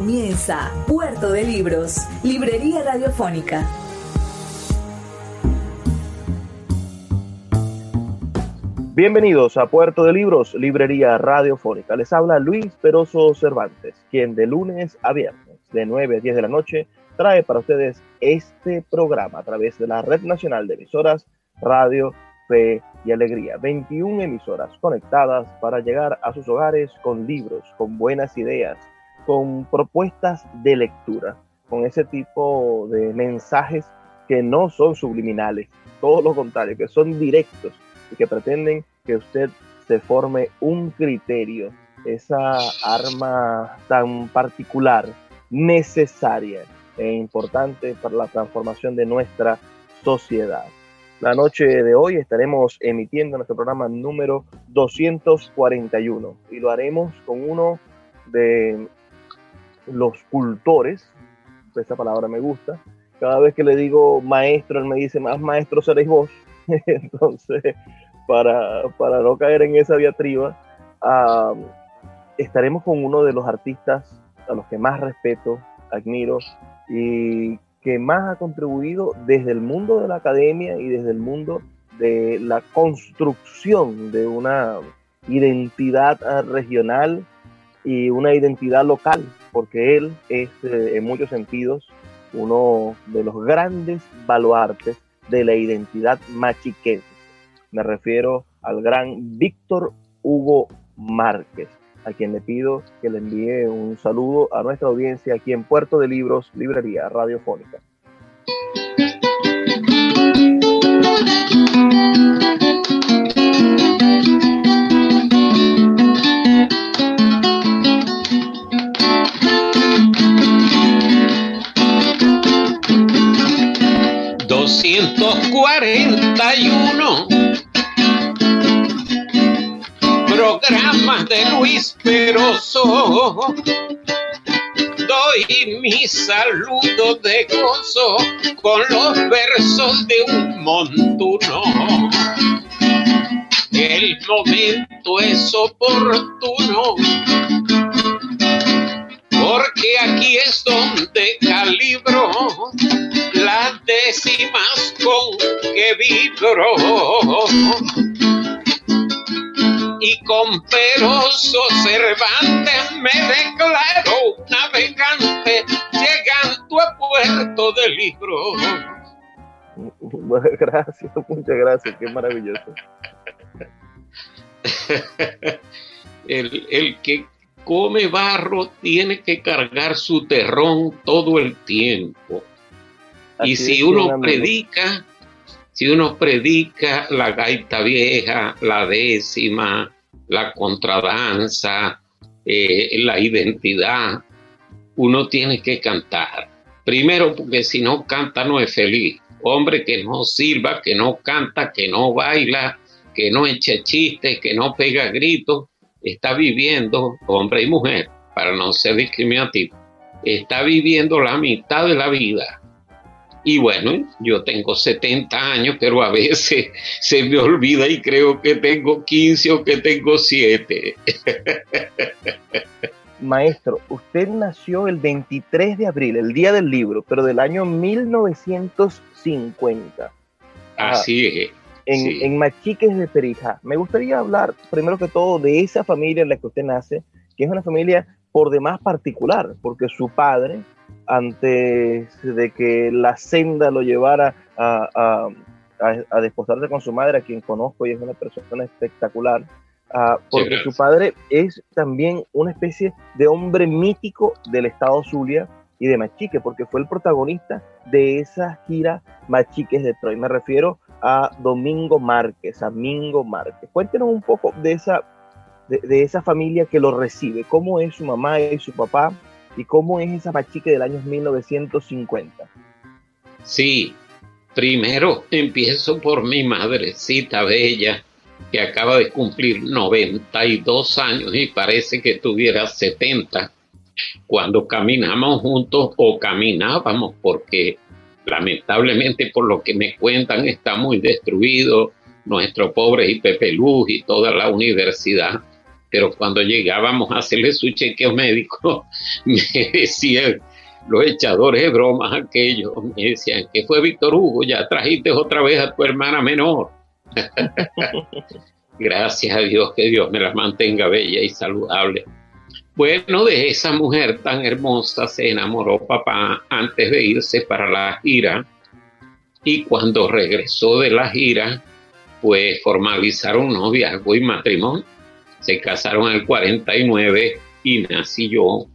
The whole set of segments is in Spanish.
Comienza Puerto de Libros, Librería Radiofónica. Bienvenidos a Puerto de Libros, Librería Radiofónica. Les habla Luis Peroso Cervantes, quien de lunes a viernes, de 9 a 10 de la noche, trae para ustedes este programa a través de la Red Nacional de Emisoras Radio Fe y Alegría. 21 emisoras conectadas para llegar a sus hogares con libros, con buenas ideas, con propuestas de lectura, con ese tipo de mensajes que no son subliminales, todo lo contrario, que son directos y que pretenden que usted se forme un criterio, esa arma tan particular, necesaria e importante para la transformación de nuestra sociedad. La noche de hoy estaremos emitiendo nuestro programa número 241 y lo haremos con uno de los cultores, esa palabra me gusta, cada vez que le digo maestro, él me dice, más maestro seréis vos. Entonces, para, para, no caer en esa diatriba, estaremos con uno de los artistas a los que más respeto, admiro y que más ha contribuido desde el mundo de la academia y desde el mundo de la construcción de una identidad regional y una identidad local porque él es eh, en muchos sentidos uno de los grandes baluartes de la identidad machiquense. Me refiero al gran Víctor Hugo Márquez, a quien le pido que le envíe un saludo a nuestra audiencia aquí en Puerto de Libros, Librería Radiofónica. 241 programas de Luis Peroso. Doy mi saludo de gozo con los versos de un montuno. El momento es oportuno porque aquí es donde calibro las décimas con que vibro. Y con Peroso Cervantes me declaro navegante llegando a Puerto de Libro. Gracias, muchas gracias, qué maravilloso. el, el que come barro tiene que cargar su terrón todo el tiempo. Y si uno predica, si uno predica la gaita vieja, la décima, la contradanza, eh, la identidad, uno tiene que cantar. Primero porque si no canta no es feliz. Hombre que no sirva, que no canta, que no baila, que no echa chistes, que no pega gritos, está viviendo, hombre y mujer, para no ser discriminativo, está viviendo la mitad de la vida. Y bueno, yo tengo 70 años, pero a veces se me olvida y creo que tengo 15 o que tengo 7. Maestro, usted nació el 23 de abril, el día del libro, pero del año 1950. Así es en, Machiques de Perija. Me gustaría hablar primero que todo de esa familia en la que usted nace, que es una familia por demás particular, porque su padre, antes de que la senda lo llevara a, a, desposarse con su madre, a quien conozco y es una persona espectacular, ah, porque su padre es también una especie de hombre mítico del estado Zulia y de Machique, porque fue el protagonista de esa gira Machiques de Troy. Me refiero a Domingo Márquez, a Mingo Márquez. Cuéntenos un poco de esa, de, esa familia que lo recibe, cómo es su mamá y su papá y cómo es esa bachique del año 1950. Sí, primero empiezo por mi madrecita bella, que acaba de cumplir 92 años y parece que tuviera 70 cuando caminamos juntos o caminábamos porque lamentablemente por lo que me cuentan está muy destruido nuestro pobre Pepe Luz y toda la universidad pero cuando llegábamos a hacerle su chequeo médico, me decían los echadores de bromas aquellos, me decían que fue Víctor Hugo, ya trajiste otra vez a tu hermana menor. Gracias a Dios, que Dios me la mantenga bella y saludable. Bueno, de esa mujer tan hermosa se enamoró papá antes de irse para la gira y cuando regresó de la gira, pues formalizaron noviazgo y matrimonio se casaron en el 49 y nací yo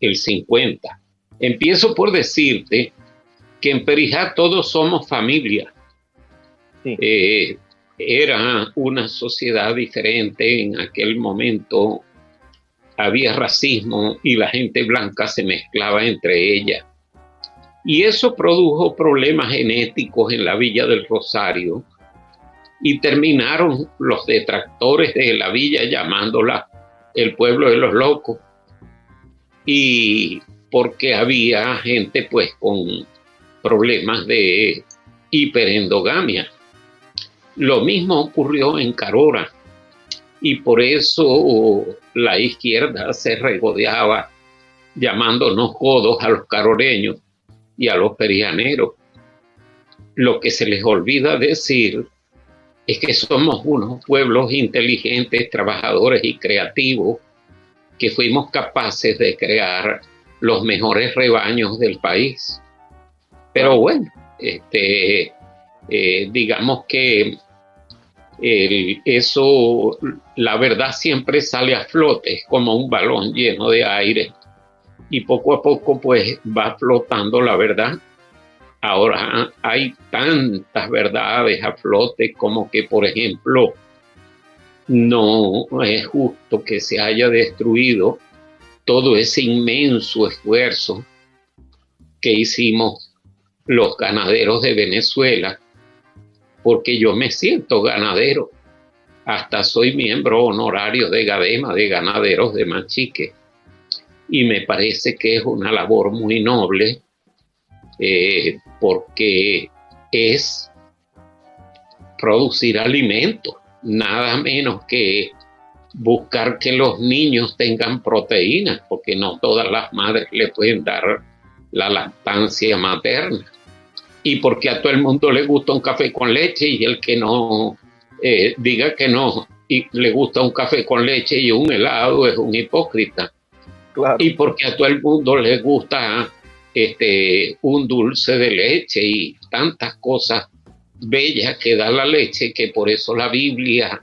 el 50. Empiezo por decirte que en Perijá todos somos familia. Eh, era una sociedad diferente en aquel momento. Había racismo y la gente blanca se mezclaba entre ella. Y eso produjo problemas genéticos en la Villa del Rosario, y terminaron los detractores de la villa llamándola el pueblo de los locos. Y porque había gente pues con problemas de hiperendogamia. Lo mismo ocurrió en Carora y por eso la izquierda se regodeaba llamándonos codos a los caroreños y a los perianeros. Lo que se les olvida decir es que somos unos pueblos inteligentes, trabajadores y creativos que fuimos capaces de crear los mejores rebaños del país. Pero bueno, este, eh, digamos que eso, la verdad siempre sale a flote, como un balón lleno de aire. Y poco a poco pues va flotando la verdad Ahora hay tantas verdades a flote como que, por ejemplo, no es justo que se haya destruido todo ese inmenso esfuerzo que hicimos los ganaderos de Venezuela, porque yo me siento ganadero, hasta soy miembro honorario de Gadema, de Ganaderos de Machique, y me parece que es una labor muy noble eh, porque es producir alimento, nada menos que buscar que los niños tengan proteínas, porque no todas las madres le pueden dar la lactancia materna. Y porque a todo el mundo le gusta un café con leche y el que no eh, diga que no y le gusta un café con leche y un helado es un hipócrita. Y porque a todo el mundo le gusta este, un dulce de leche y tantas cosas bellas que da la leche, que por eso la Biblia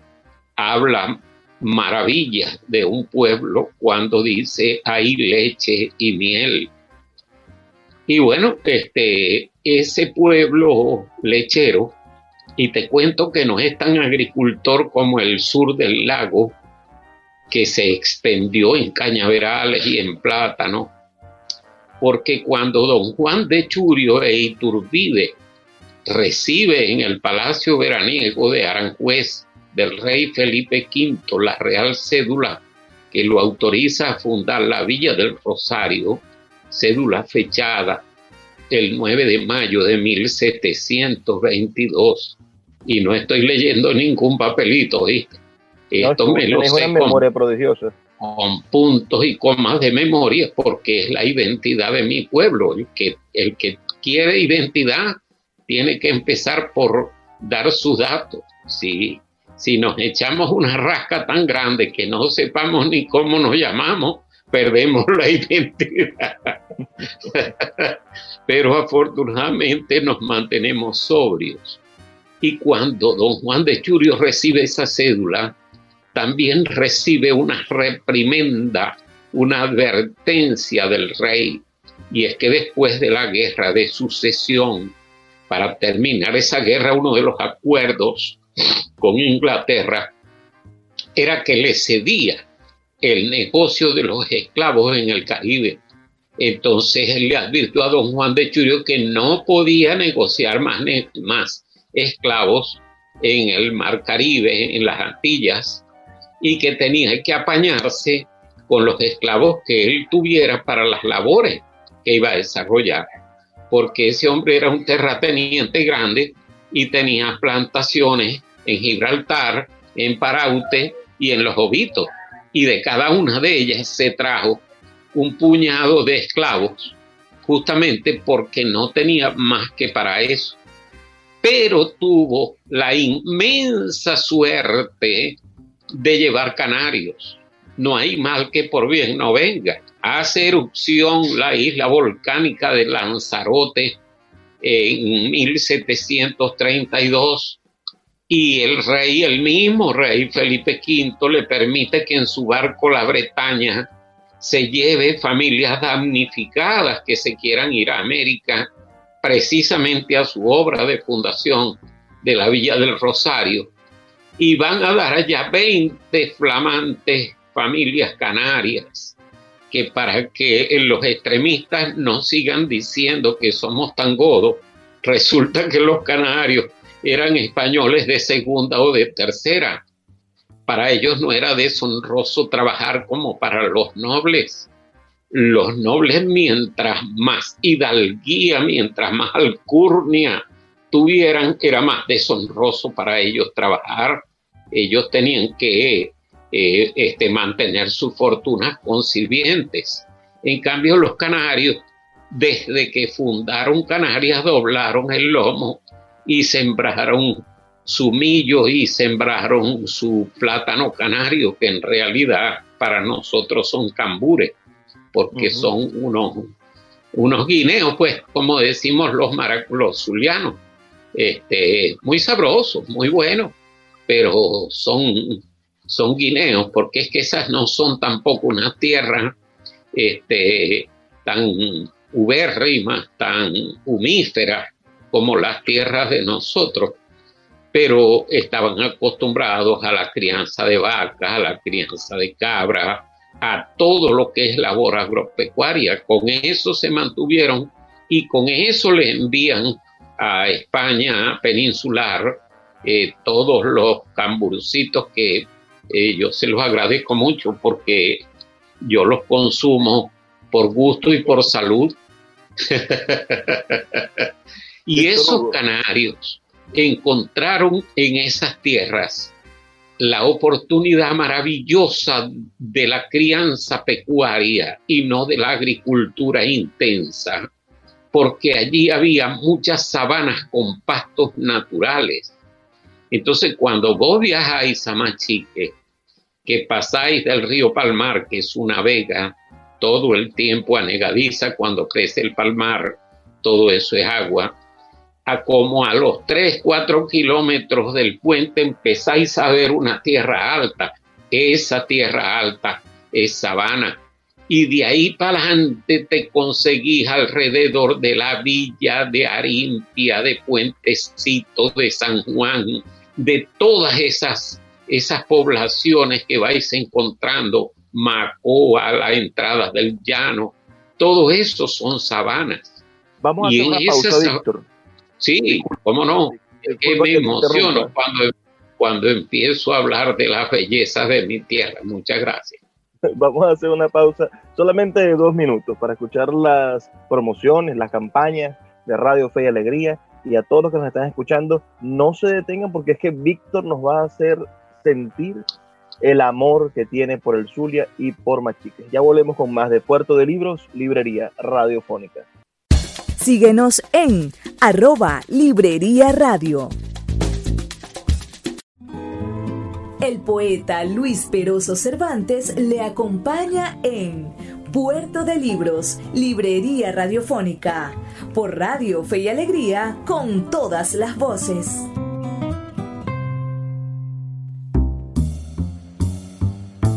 habla maravillas de un pueblo cuando dice hay leche y miel. Y bueno, este, ese pueblo lechero, y te cuento que no es tan agricultor como el sur del lago, que se extendió en cañaverales y en plátano, porque cuando don Juan de Churio e Iturbide recibe en el Palacio Veraniego de Aranjuez del rey Felipe V la real cédula que lo autoriza a fundar la Villa del Rosario, cédula fechada el 9 de mayo de 1722. Y no estoy leyendo ningún papelito, ¿viste? Esto me lo sé una memoria prodigiosa con puntos y comas de memoria porque es la identidad de mi pueblo. El que, el que quiere identidad tiene que empezar por dar sus datos. Si, si nos echamos una rasca tan grande que no sepamos ni cómo nos llamamos, perdemos la identidad. Pero afortunadamente nos mantenemos sobrios. Y cuando don Juan de Churio recibe esa cédula, también recibe una reprimenda, una advertencia del rey. Y es que después de la guerra de sucesión, para terminar esa guerra, uno de los acuerdos con Inglaterra era que le cedía el negocio de los esclavos en el Caribe Entonces él le advirtió a don Juan de Churio que no podía negociar más, más esclavos en el Mar Caribe, en las Antillas, y que tenía que apañarse con los esclavos que él tuviera para las labores que iba a desarrollar, porque ese hombre era un terrateniente grande y tenía plantaciones en Gibraltar, en Paraute y en los Obitos, y de cada una de ellas se trajo un puñado de esclavos, justamente porque no tenía más que para eso. Pero tuvo la inmensa suerte de llevar canarios. No hay mal que por bien no venga. Hace erupción la isla volcánica de Lanzarote en 1732 y el rey, el mismo rey Felipe V, le permite que en su barco la Bretaña se lleve familias damnificadas que se quieran ir a América precisamente a su obra de fundación de la Villa del Rosario y van a dar allá 20 flamantes familias canarias que para que los extremistas no sigan diciendo que somos tan godos, resulta que los canarios eran españoles de segunda o de tercera. Para ellos no era deshonroso trabajar como para los nobles. Los nobles mientras más hidalguía, mientras más alcurnia tuvieran, era más deshonroso para ellos trabajar. Ellos tenían que eh, este, mantener sus fortunas con sirvientes. En cambio, los canarios, desde que fundaron Canarias, doblaron el lomo y sembraron su millo y sembraron su plátano canario, que en realidad para nosotros son cambures, porque son unos, unos guineos, pues, como decimos los maraculos zulianos, este, muy sabrosos, muy buenos, pero son, son guineos, porque es que esas no son tampoco una tierra este, tan ubérrimas, tan humíferas como las tierras de nosotros, pero estaban acostumbrados a la crianza de vacas, a la crianza de cabras, a todo lo que es labor agropecuaria. Con eso se mantuvieron y con eso le envían a España peninsular eh, todos los camburcitos que eh, yo se los agradezco mucho porque yo los consumo por gusto y por salud. Y esos canarios encontraron en esas tierras la oportunidad maravillosa de la crianza pecuaria y no de la agricultura intensa, porque allí había muchas sabanas con pastos naturales. Entonces, cuando vos viajáis a Machique, que pasáis del río Palmar, que es una vega, todo el tiempo anegadiza cuando crece el palmar, todo eso es agua, a como a los 3, 4 kilómetros del puente empezáis a ver una tierra alta. Esa tierra alta es sabana. Y de ahí para adelante te conseguís alrededor de la villa de Arimpia, de Puentecito, de San Juan, de todas esas, esas poblaciones que vais encontrando, Macoa, la entrada del llano, todo eso son sabanas. Vamos a hacer una pausa, Víctor Sí, cómo no. me emociono cuando, cuando empiezo a hablar de las bellezas de mi tierra. Muchas gracias. Vamos a hacer una pausa solamente de dos minutos para escuchar las promociones, las campañas de Radio Fe y Alegría. Y a todos los que nos están escuchando, no se detengan porque es que Víctor nos va a hacer sentir el amor que tiene por el Zulia y por Machiques. Ya volvemos con más de Puerto de Libros, Librería Radiofónica. Síguenos en arroba Librería Radio. El poeta Luis Peroso Cervantes le acompaña en Puerto de Libros, Librería Radiofónica, por Radio Fe y Alegría, con todas las voces.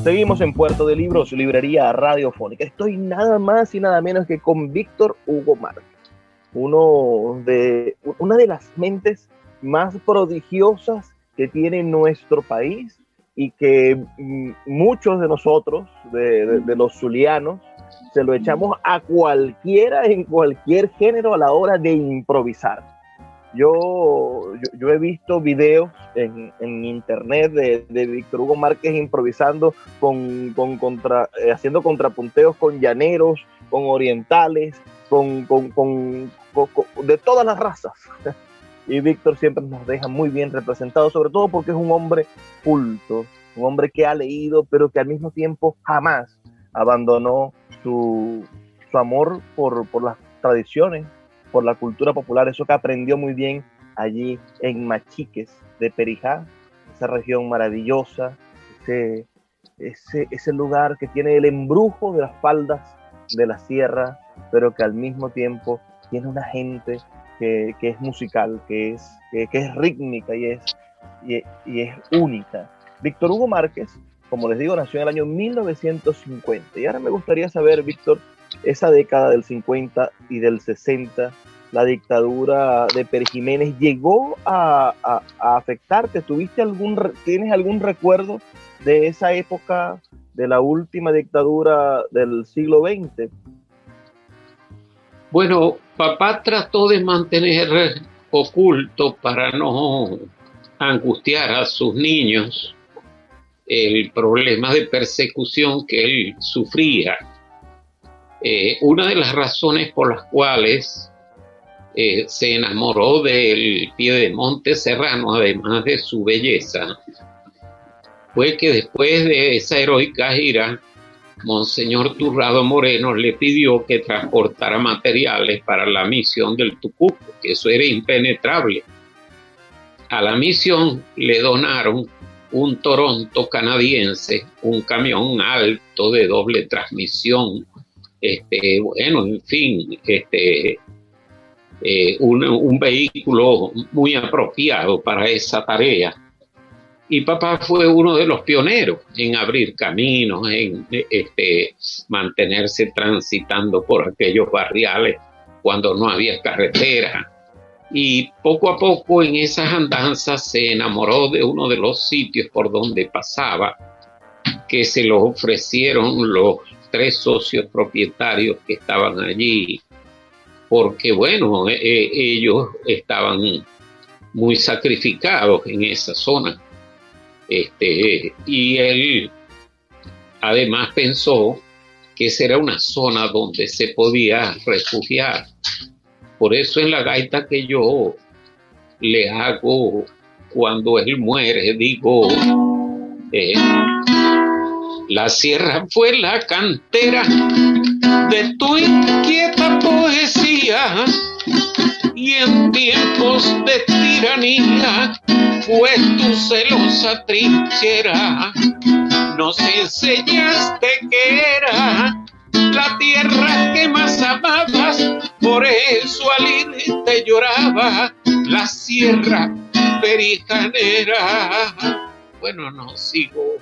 Seguimos en Puerto de Libros, Librería Radiofónica. Estoy nada más y nada menos que con Víctor Hugo Márquez uno de, una de las mentes más prodigiosas que tiene nuestro país y que mm, muchos de nosotros, de, los zulianos, se lo echamos a cualquiera en cualquier género a la hora de improvisar. Yo, yo, he visto videos en, en internet de, de, Víctor Hugo Márquez improvisando, con, con contra, eh, haciendo contrapunteos con llaneros, con orientales, con, con, con, de todas las razas. Y Víctor siempre nos deja muy bien representado, sobre todo porque es un hombre culto, un hombre que ha leído, pero que al mismo tiempo jamás abandonó su, su amor por, por las tradiciones, por la cultura popular, eso que aprendió muy bien allí en Machiques de Perijá, esa región maravillosa, ese, ese, ese lugar que tiene el embrujo de las faldas de la sierra, pero que al mismo tiempo tiene una gente que, que es musical, que es, que, es rítmica y es, y, y es única. Víctor Hugo Márquez, como les digo, nació en el año 1950. Y ahora me gustaría saber, Víctor, esa década del 50 y del 60, la dictadura de Pérez Jiménez llegó a, afectarte. ¿Tuviste algún, tienes algún recuerdo de esa época de la última dictadura del siglo XX? Bueno, papá trató de mantener oculto para no angustiar a sus niños el problema de persecución que él sufría eh, una de las razones por las cuales eh, se enamoró del pie de Monte Serrano, además de su belleza, fue que después de esa heroica gira, Monseñor Turrado Moreno le pidió que transportara materiales para la misión del Tucuco, que eso era impenetrable. A la misión le donaron un Toronto canadiense, un camión alto de doble transmisión, este, bueno, en fin, este, eh, un, vehículo muy apropiado para esa tarea. Y papá fue uno de los pioneros en abrir caminos, en este, mantenerse transitando por aquellos barriales cuando no había carretera. Y poco a poco en esas andanzas se enamoró de uno de los sitios por donde pasaba, que se lo ofrecieron los tres socios propietarios que estaban allí, porque bueno, e, e, ellos estaban muy sacrificados en esa zona. Este, y él además pensó que esa era una zona donde se podía refugiar. Por eso en la gaita que yo le hago cuando él muere, digo, eh, la sierra fue la cantera de tu inquieta poesía y en tiempos de tiranía fue tu celosa trinchera. Nos enseñaste que era la tierra que más amabas, por eso al irte lloraba la sierra perijanera. Bueno, no sigo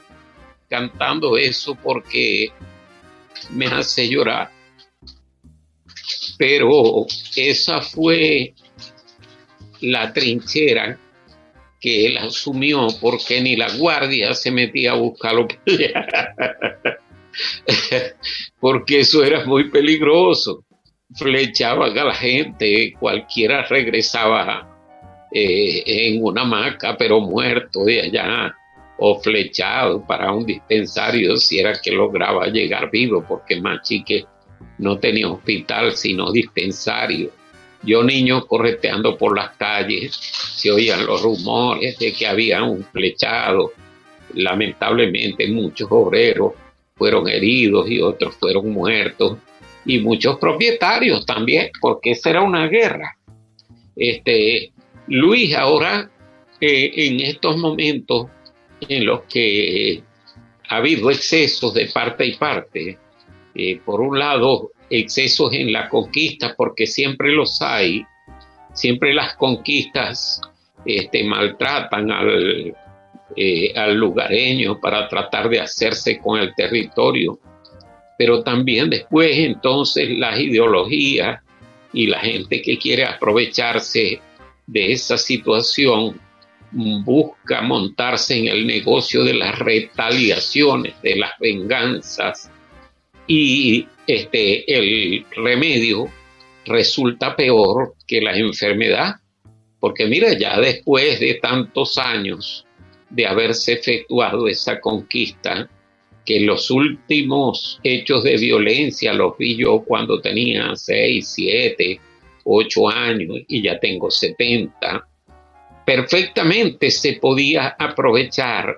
cantando eso porque me hace llorar. Pero esa fue la trinchera que él asumió porque ni la guardia se metía a buscarlo. porque eso era muy peligroso. Flechaban a la gente, cualquiera regresaba eh, en una hamaca, pero muerto de allá o flechado para un dispensario si era que lograba llegar vivo, porque Machique no tenía hospital sino dispensario. Yo niño correteando por las calles, se oían los rumores de que había un flechado. Lamentablemente muchos obreros fueron heridos y otros fueron muertos y muchos propietarios también, porque esa era una guerra. Este, Luis ahora eh, en estos momentos en los que ha habido excesos de parte y parte. Eh, por un lado, excesos en la conquista, porque siempre los hay, siempre las conquistas este, maltratan al, eh, al lugareño para tratar de hacerse con el territorio, pero también después entonces las ideologías y la gente que quiere aprovecharse de esa situación busca montarse en el negocio de las retaliaciones, de las venganzas. Y este, el remedio resulta peor que la enfermedad, porque mira, ya después de tantos años de haberse efectuado esa conquista, que los últimos hechos de violencia los vi yo cuando tenía 6, 7, 8 años y ya tengo 70, perfectamente se podía aprovechar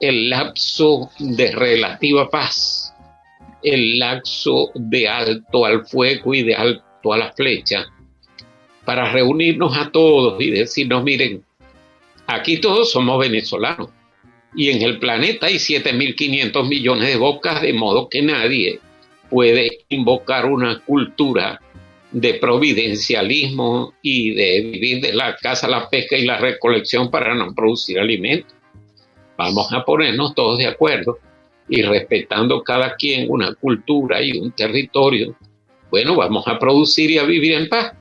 el lapso de relativa paz, el lapso de alto al fuego y de alto a la flecha, para reunirnos a todos y decirnos, miren, aquí todos somos venezolanos y en el planeta hay 7.500 millones de bocas, de modo que nadie puede invocar una cultura de providencialismo y de vivir de la caza, la pesca y la recolección para no producir alimentos. Vamos a ponernos todos de acuerdo y respetando cada quien una cultura y un territorio, bueno, vamos a producir y a vivir en paz,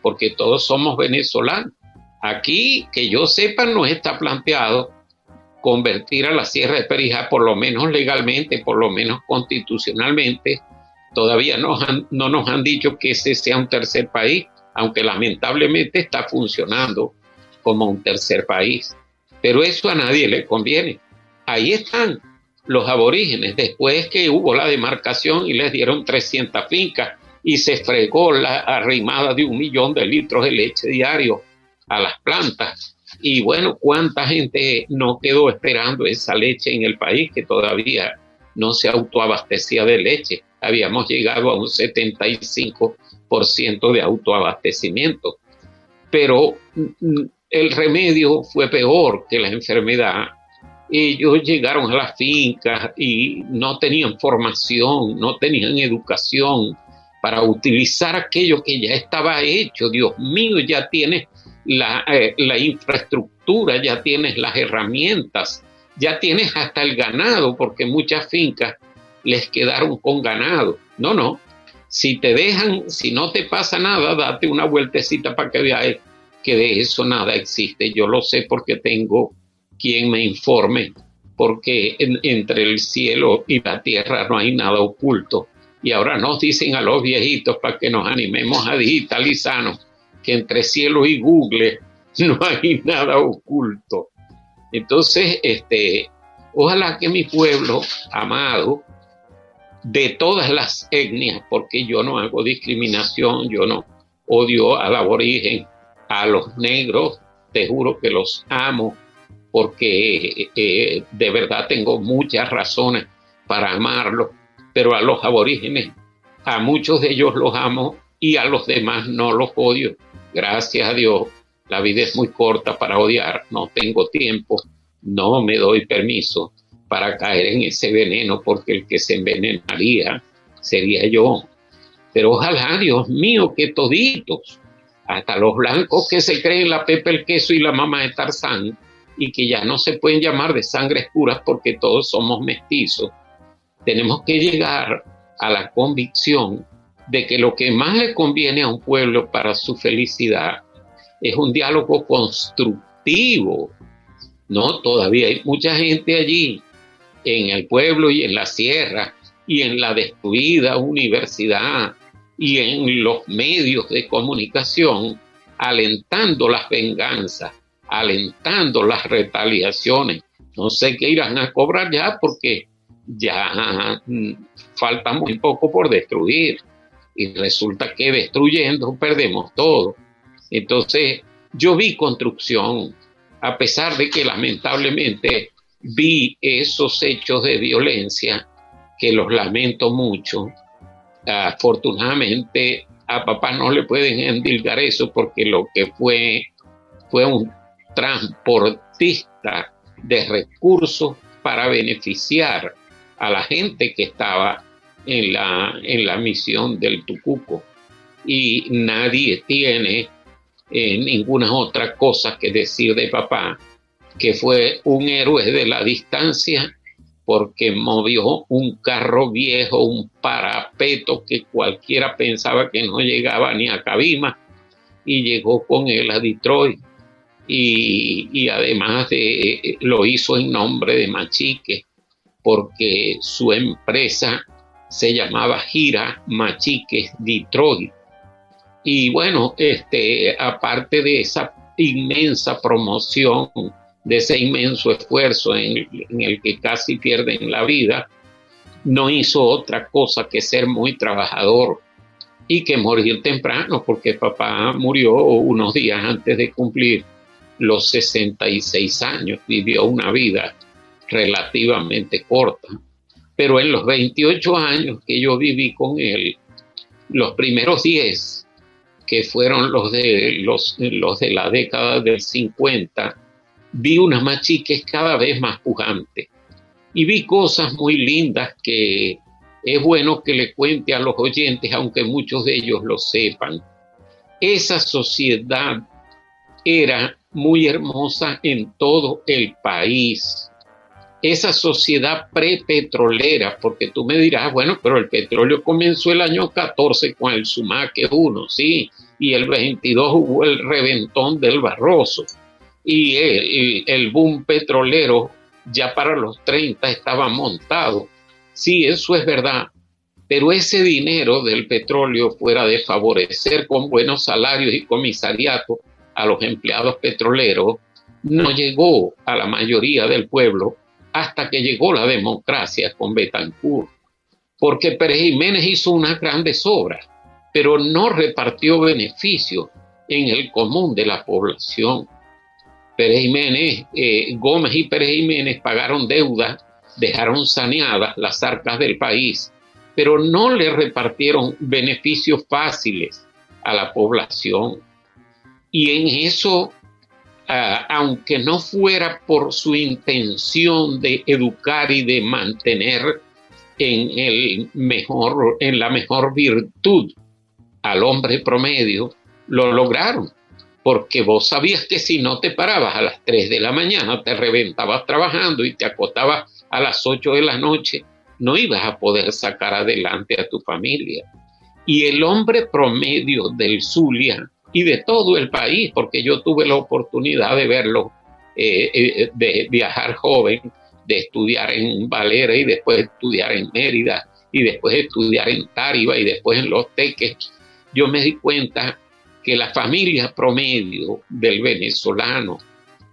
porque todos somos venezolanos. Aquí, que yo sepa, no está planteado convertir a la Sierra de Perijá, por lo menos legalmente, por lo menos constitucionalmente, todavía no, no nos han dicho que ese sea un tercer país, aunque lamentablemente está funcionando como un tercer país. Pero eso a nadie le conviene. Ahí están los aborígenes, después que hubo la demarcación y les dieron 300 fincas y se fregó la arrimada de un millón de litros de leche diario a las plantas. Y bueno, ¿cuánta gente no quedó esperando esa leche en el país que todavía no se autoabastecía de leche? Habíamos llegado a un 75% de autoabastecimiento. Pero mm, el remedio fue peor que la enfermedad. Ellos llegaron a las fincas y no tenían formación, no tenían educación para utilizar aquello que ya estaba hecho. Dios mío, ya tienes la, eh, la infraestructura, ya tienes las herramientas, ya tienes hasta el ganado, porque muchas fincas les quedaron con ganado. No, no. Si te dejan, si no te pasa nada, date una vueltecita para que veas que de eso nada existe. Yo lo sé porque tengo quien me informe, porque entre el cielo y la tierra no hay nada oculto. Y ahora nos dicen a los viejitos para que nos animemos a digitalizarnos que entre cielo y Google no hay nada oculto. Entonces, este, ojalá que mi pueblo amado, de todas las etnias, porque yo no hago discriminación, yo no odio al aborigen, a los negros, te juro que los amo, porque eh, de verdad tengo muchas razones para amarlos, pero a los aborígenes, a muchos de ellos los amo y a los demás no los odio gracias a Dios, la vida es muy corta para odiar, no tengo tiempo, no me doy permiso para caer en ese veneno porque el que se envenenaría sería yo. Pero ojalá, Dios mío, que toditos, hasta los blancos que se creen la Pepe el Queso y la mamá de Tarzán, y que ya no se pueden llamar de sangres puras porque todos somos mestizos, tenemos que llegar a la convicción de que lo que más le conviene a un pueblo para su felicidad es un diálogo constructivo. No, todavía hay mucha gente allí en el pueblo y en la sierra y en la destruida universidad y en los medios de comunicación alentando las venganzas, alentando las retaliaciones. No sé qué irán a cobrar ya porque ya mm, falta muy poco por destruir y resulta que destruyendo perdemos todo. Entonces, yo vi construcción, a pesar de que lamentablemente vi esos hechos de violencia, que los lamento mucho. Afortunadamente, a papá no le pueden endilgar eso porque lo que fue fue un transportista de recursos para beneficiar a la gente que estaba en la, en la misión del Tucuco y nadie tiene eh, ninguna otra cosa que decir de papá, que fue un héroe de la distancia porque movió un carro viejo, un parapeto que cualquiera pensaba que no llegaba ni a Cabima y llegó con él a Detroit. Y, y además de, lo hizo en nombre de Machique, porque su empresa se llamaba Gira Machiques Detroit. Y bueno, este, aparte de esa inmensa promoción, de ese inmenso esfuerzo en, el que casi pierden la vida, no hizo otra cosa que ser muy trabajador y que morir temprano, porque papá murió unos días antes de cumplir los 66 años, vivió una vida relativamente corta. Pero en los 28 años que yo viví con él, los primeros 10, que fueron los de, los, de la década del 50, vi unas machiques cada vez más pujantes y vi cosas muy lindas que es bueno que le cuente a los oyentes, aunque muchos de ellos lo sepan. Esa sociedad era muy hermosa en todo el país. Esa sociedad prepetrolera, porque tú me dirás, bueno, pero el petróleo comenzó el año 14 con el Sumaque 1, sí, y el 22 hubo el reventón del Barroso. Y el, el boom petrolero ya para los 30 estaba montado. Sí, eso es verdad, pero ese dinero del petróleo fuera de favorecer con buenos salarios y comisariato a los empleados petroleros, no llegó a la mayoría del pueblo hasta que llegó la democracia con Betancourt. Porque Pérez Jiménez hizo unas grandes obras, pero no repartió beneficios en el común de la población. Pérez Jiménez, eh, Gómez y Pérez Jiménez pagaron deudas, dejaron saneadas las arcas del país, pero no le repartieron beneficios fáciles a la población. Y en eso, aunque no fuera por su intención de educar y de mantener en, el mejor, en la mejor virtud al hombre promedio, lo lograron. Porque vos sabías que si no te parabas a las 3 de la mañana, te reventabas trabajando y te acotabas a las 8 de la noche, no ibas a poder sacar adelante a tu familia. Y el hombre promedio del Zulia y de todo el país, porque yo tuve la oportunidad de verlo, eh, eh, de viajar joven, de estudiar en Valera y después estudiar en Mérida y después estudiar en Táriba y después en Los Teques, yo me di cuenta que la familia promedio del venezolano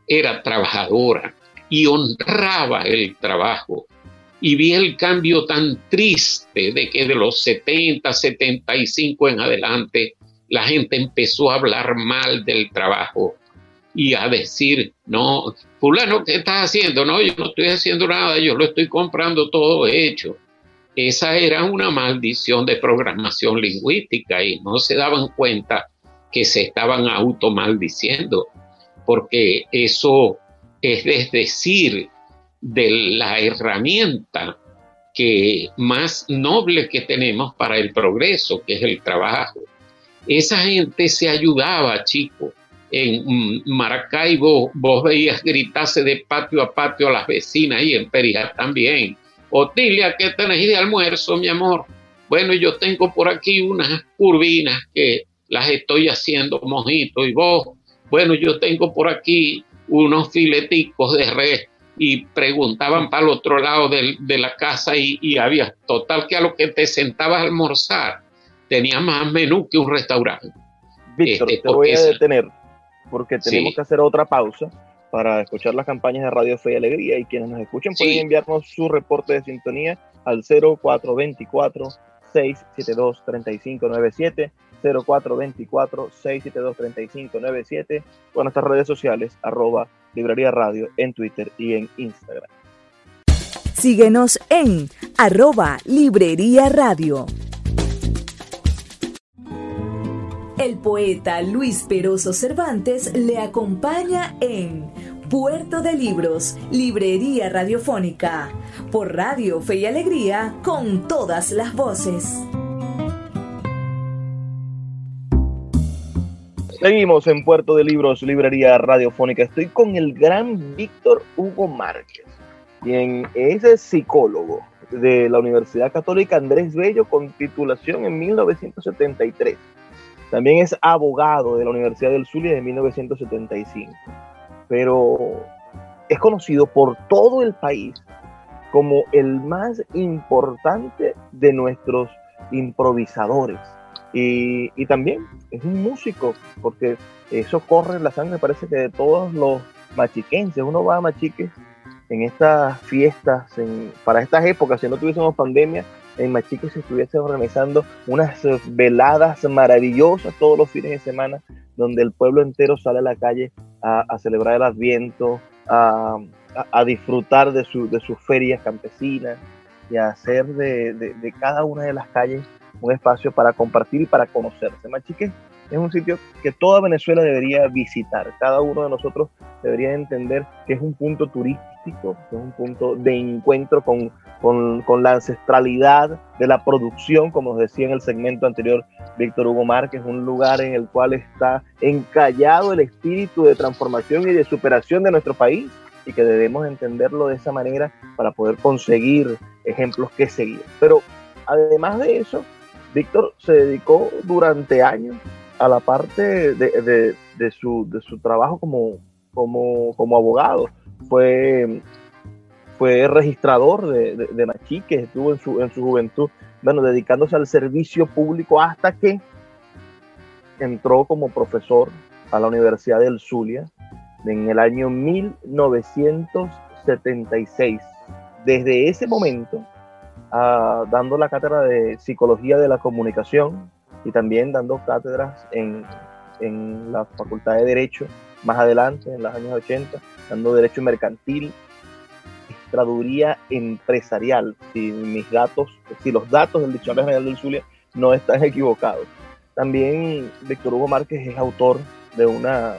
era trabajadora y honraba el trabajo. Y vi el cambio tan triste de que de los 70, 75 en adelante la gente empezó a hablar mal del trabajo y a decir, no, fulano, ¿qué estás haciendo? No, yo no estoy haciendo nada, yo lo estoy comprando todo hecho. Esa era una maldición de programación lingüística y no se daban cuenta que se estaban automaldiciendo, porque eso es decir, de la herramienta que más noble que tenemos para el progreso, que es el trabajo. Esa gente se ayudaba, chicos. En Maracaibo vos veías gritarse de patio a patio a las vecinas y en Perijá también. Otilia, ¿qué tenés de almuerzo, mi amor? Bueno, yo tengo por aquí unas curvinas que las estoy haciendo mojito y vos, bueno, yo tengo por aquí unos fileticos de res y preguntaban para el otro lado de, la casa y, y, había total que a lo que te sentabas a almorzar tenía más menú que un restaurante. Víctor, este, te voy a detener porque tenemos que hacer otra pausa para escuchar las campañas de Radio Fe y Alegría y quienes nos escuchen pueden enviarnos su reporte de sintonía al 0424 672 3597 0424 672 3597 con nuestras redes sociales arroba librería radio en Twitter y en Instagram. Síguenos en arroba librería radio. El poeta Luis Peroso Cervantes le acompaña en Puerto de Libros, Librería Radiofónica, por Radio Fe y Alegría, con todas las voces. Seguimos en Puerto de Libros, Librería Radiofónica. Estoy con el gran Víctor Hugo Márquez, quien es psicólogo de la Universidad Católica Andrés Bello con titulación en 1973 también es abogado de la Universidad del Zulia de 1975, pero es conocido por todo el país como el más importante de nuestros improvisadores. Y, también es un músico, porque eso corre la sangre, parece que de todos los machiquenses. Uno va a Machiques en estas fiestas, para estas épocas, si no tuviésemos pandemia, en Machiques se estuviese organizando unas veladas maravillosas todos los fines de semana, donde el pueblo entero sale a la calle a, celebrar el Adviento, a, disfrutar de, su, de, sus ferias campesinas y a hacer de, cada una de las calles un espacio para compartir y para conocerse. Machiques es un sitio que toda Venezuela debería visitar. Cada uno de nosotros debería entender que es un punto turístico, es un punto de encuentro con, con, la ancestralidad de la producción, como decía en el segmento anterior Víctor Hugo Márquez, un lugar en el cual está encallado el espíritu de transformación y de superación de nuestro país y que debemos entenderlo de esa manera para poder conseguir ejemplos que seguir. Pero además de eso, Víctor se dedicó durante años a la parte de, de, su, de su trabajo como, como, como abogado. Fue, fue registrador de, de, Machique, estuvo en su, en su juventud, bueno, dedicándose al servicio público hasta que entró como profesor a la Universidad del Zulia en el año 1976. Desde ese momento, ah, dando la cátedra de Psicología de la Comunicación y también dando cátedras en, en la Facultad de Derecho más adelante, en los años 80, dando Derecho Mercantil, Estraduría Empresarial, si mis datos, si los datos del Diccionario General del Zulia no están equivocados. También Víctor Hugo Márquez es autor de una,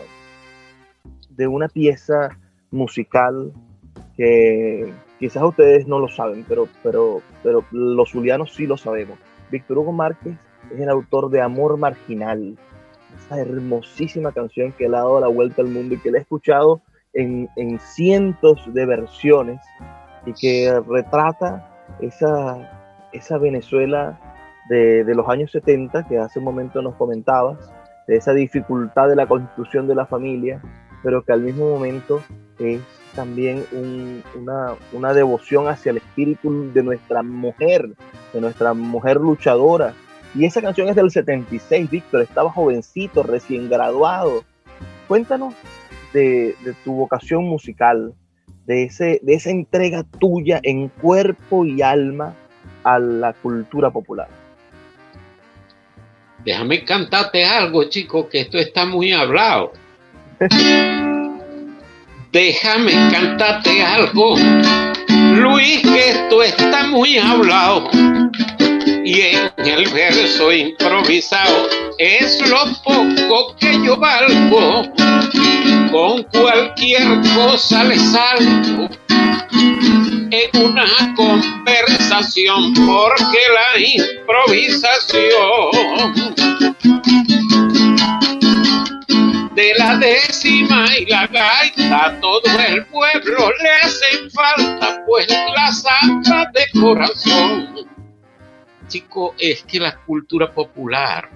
de una pieza musical que quizás ustedes no lo saben, pero, pero, pero los zulianos sí lo sabemos. Víctor Hugo Márquez es el autor de Amor Marginal, esa hermosísima canción que le ha dado la vuelta al mundo y que le he escuchado en, cientos de versiones y que retrata esa, esa Venezuela de, de, los años 70 que hace un momento nos comentabas, de esa dificultad de la constitución de la familia, pero que al mismo momento es también una, una devoción hacia el espíritu de nuestra mujer, de nuestra mujer luchadora, y esa canción es del 76, Víctor, estaba jovencito, recién graduado. Cuéntanos de, tu vocación musical, de, ese, de esa entrega tuya en cuerpo y alma a la cultura popular. Déjame cantarte algo, chico, que esto está muy hablado. Déjame cantarte algo, Luis, que esto está muy hablado y en el verso improvisado es lo poco que yo valgo. Con cualquier cosa le salgo en una conversación porque la improvisación de la décima y la gaita todo el pueblo le hacen falta pues la santa de corazón chico, es que la cultura popular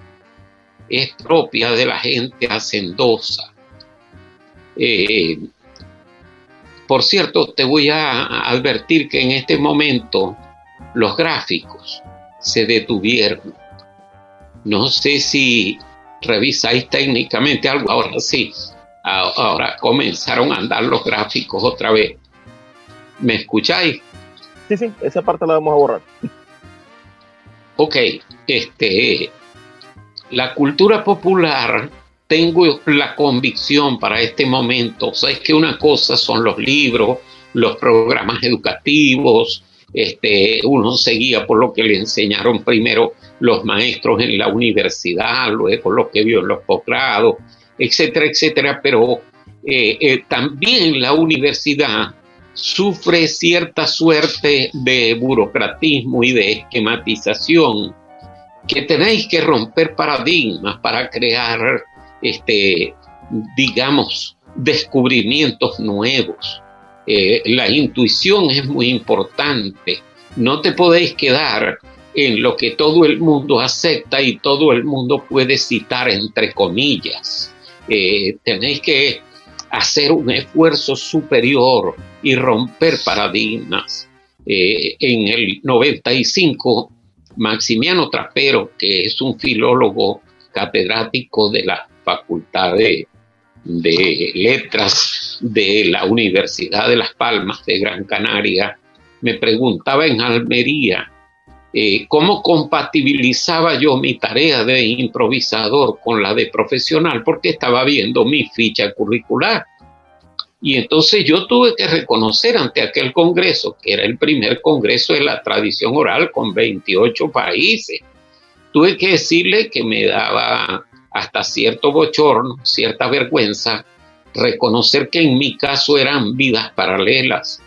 es propia de la gente hacendosa. Eh, por cierto, te voy a advertir que en este momento los gráficos se detuvieron. No sé si revisáis técnicamente algo. Ahora sí, ahora comenzaron a andar los gráficos otra vez. ¿Me escucháis? Sí, sí, esa parte la vamos a borrar ok, este, la cultura popular, tengo la convicción para este momento, o sea, es que una cosa son los libros, los programas educativos, este, uno seguía por lo que le enseñaron primero los maestros en la universidad, luego lo que vio en los posgrados, etcétera, etcétera, pero eh, eh, también la universidad sufre cierta suerte de burocratismo y de esquematización, que tenéis que romper paradigmas para crear, este, digamos, descubrimientos nuevos. Eh, la intuición es muy importante. No te podéis quedar en lo que todo el mundo acepta y todo el mundo puede citar entre comillas. Eh, tenéis que hacer un esfuerzo superior y romper paradigmas. Eh, en el 95, Maximiano Trapero, que es un filólogo catedrático de la Facultad de, de Letras de la Universidad de Las Palmas de Gran Canaria, me preguntaba en Almería eh, cómo compatibilizaba yo mi tarea de improvisador con la de profesional, porque estaba viendo mi ficha curricular. Y entonces yo tuve que reconocer ante aquel congreso, que era el primer congreso de la tradición oral con 28 países, tuve que decirle que me daba hasta cierto bochorno, cierta vergüenza, reconocer que en mi caso eran vidas paralelas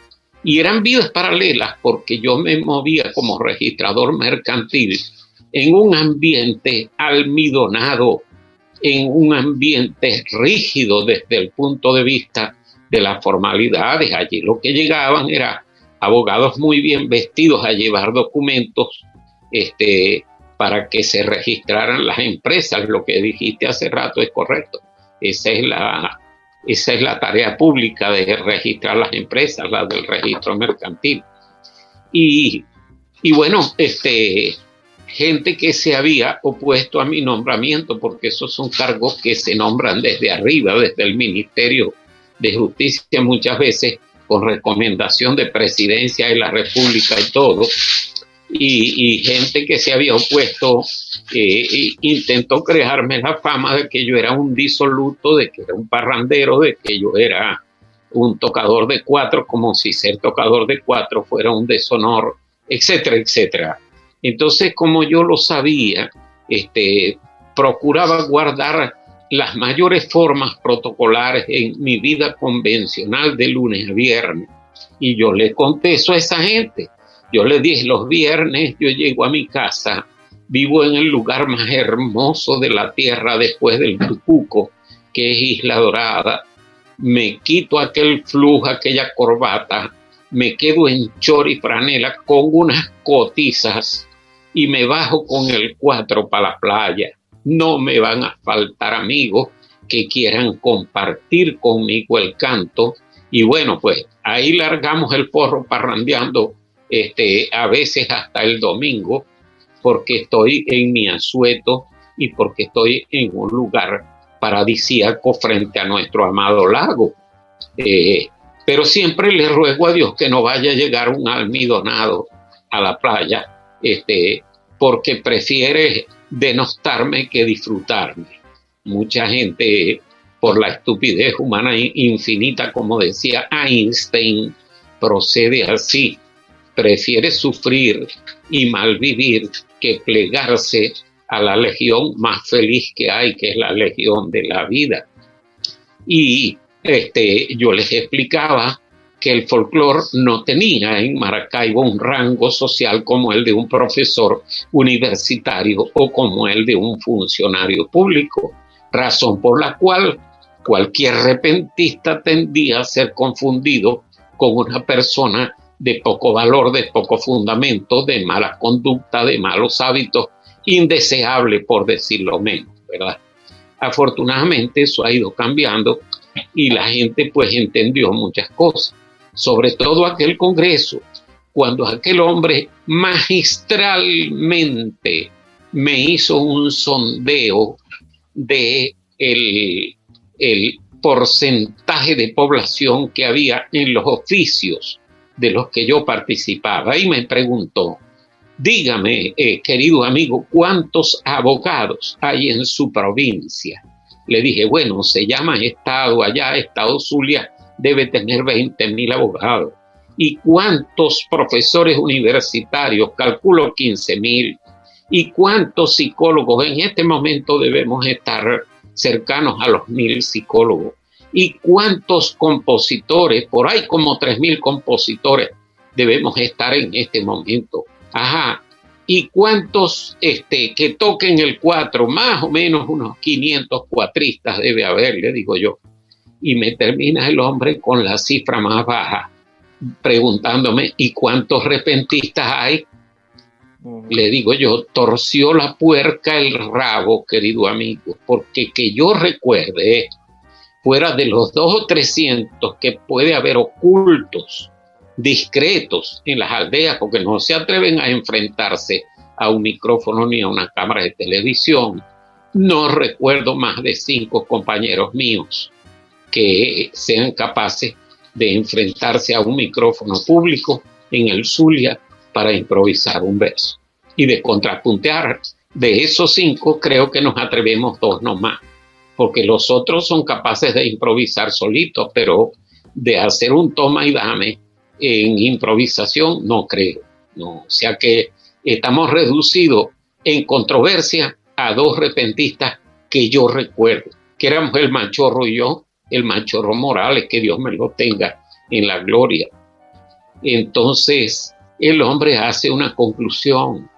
y eran vidas paralelas porque yo me movía como registrador mercantil en un ambiente almidonado, en un ambiente rígido desde el punto de vista de las formalidades. Allí lo que llegaban eran abogados muy bien vestidos a llevar documentos este, para que se registraran las empresas. Lo que dijiste hace rato es correcto. Esa es la, esa es la tarea pública de registrar las empresas, la del registro mercantil. Y, bueno, este, gente que se había opuesto a mi nombramiento, porque esos son cargos que se nombran desde arriba, desde el Ministerio de Justicia muchas veces, con recomendación de presidencia de la República y todo, y, gente que se había opuesto eh, intentó crearme la fama de que yo era un disoluto, de que era un parrandero, de que yo era un tocador de cuatro, como si ser tocador de cuatro fuera un deshonor, etcétera, etcétera. Entonces, como yo lo sabía, este, procuraba guardar las mayores formas protocolares en mi vida convencional de lunes a viernes. Y yo le contesto a esa gente yo le dije, los viernes yo llego a mi casa, vivo en el lugar más hermoso de la tierra después del Tucuco, que es Isla Dorada. Me quito aquel flujo, aquella corbata, me quedo en chor y franela con unas cotizas y me bajo con el cuatro para la playa. No me van a faltar amigos que quieran compartir conmigo el canto. Y bueno, pues ahí largamos el porro parrandeando este, a veces hasta el domingo, porque estoy en mi asueto y porque estoy en un lugar paradisíaco frente a nuestro amado lago. Eh, pero siempre le ruego a Dios que no vaya a llegar un almidonado a la playa, este, porque prefiere denostarme que disfrutarme. Mucha gente, por la estupidez humana infinita, como decía Einstein, procede así prefiere sufrir y malvivir que plegarse a la legión más feliz que hay, que es la legión de la vida. Y este, yo les explicaba que el folclore no tenía en Maracaibo un rango social como el de un profesor universitario o como el de un funcionario público, razón por la cual cualquier repentista tendía a ser confundido con una persona de poco valor, de poco fundamento, de mala conducta, de malos hábitos, indeseable por decirlo menos, ¿verdad? Afortunadamente eso ha ido cambiando y la gente pues entendió muchas cosas, sobre todo aquel Congreso, cuando aquel hombre magistralmente me hizo un sondeo de el, el porcentaje de población que había en los oficios de los que yo participaba y me preguntó, dígame, eh, querido amigo, ¿cuántos abogados hay en su provincia? Le dije, bueno, se llama Estado, allá Estado Zulia debe tener 20 mil abogados. ¿Y cuántos profesores universitarios? Calculo 15 mil. ¿Y cuántos psicólogos? En este momento debemos estar cercanos a los mil psicólogos y cuántos compositores, por ahí como 3.000 compositores debemos estar en este momento. Ajá. ¿Y cuántos este, que toquen el cuatro? Más o menos unos 500 cuatristas debe haber, le digo yo. Y me termina el hombre con la cifra más baja, preguntándome, ¿y cuántos repentistas hay? Le digo yo, torció la puerca el rabo, querido amigo, porque que yo recuerde, fuera de los dos o trescientos que puede haber ocultos discretos en las aldeas porque no se atreven a enfrentarse a un micrófono ni a una cámara de televisión. No recuerdo más de cinco compañeros míos que sean capaces de enfrentarse a un micrófono público en el Zulia para improvisar un verso y de contrapuntear. De esos cinco, creo que nos atrevemos dos nomás, porque los otros son capaces de improvisar solitos, pero de hacer un toma y dame en improvisación, no creo. No. O sea que estamos reducidos en controversia a dos repentistas que yo recuerdo, que éramos el Machorro y yo, el Machorro Morales, que Dios me lo tenga en la gloria. Entonces, el hombre hace una conclusión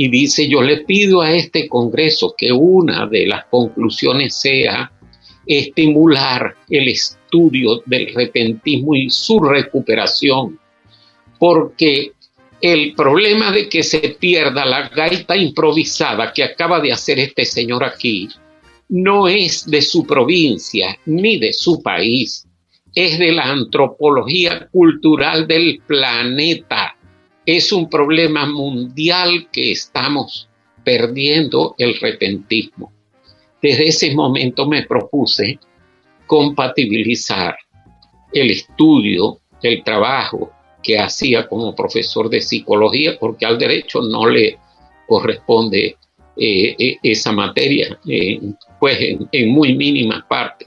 y dice, yo le pido a este Congreso que una de las conclusiones sea estimular el estudio del repentismo y su recuperación, porque el problema de que se pierda la gaita improvisada que acaba de hacer este señor aquí no es de su provincia ni de su país, es de la antropología cultural del planeta. Es un problema mundial que estamos perdiendo el repentismo. Desde ese momento me propuse compatibilizar el estudio, el trabajo que hacía como profesor de psicología, porque al derecho no le corresponde eh, eh, esa materia, eh, pues en, en muy mínima parte.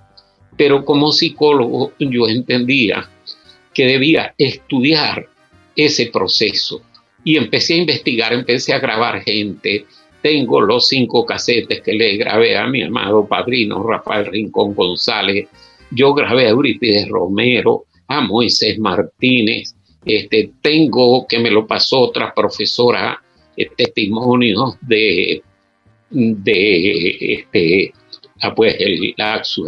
Pero como psicólogo yo entendía que debía estudiar ese proceso y empecé a investigar, empecé a grabar gente, tengo los cinco casetes que le grabé a mi amado padrino Rafael Rincón González. Yo grabé a Eurípides Romero, a Moisés Martínez. Este, tengo que me lo pasó otra profesora eh, testimonios de, de este, ah, pues el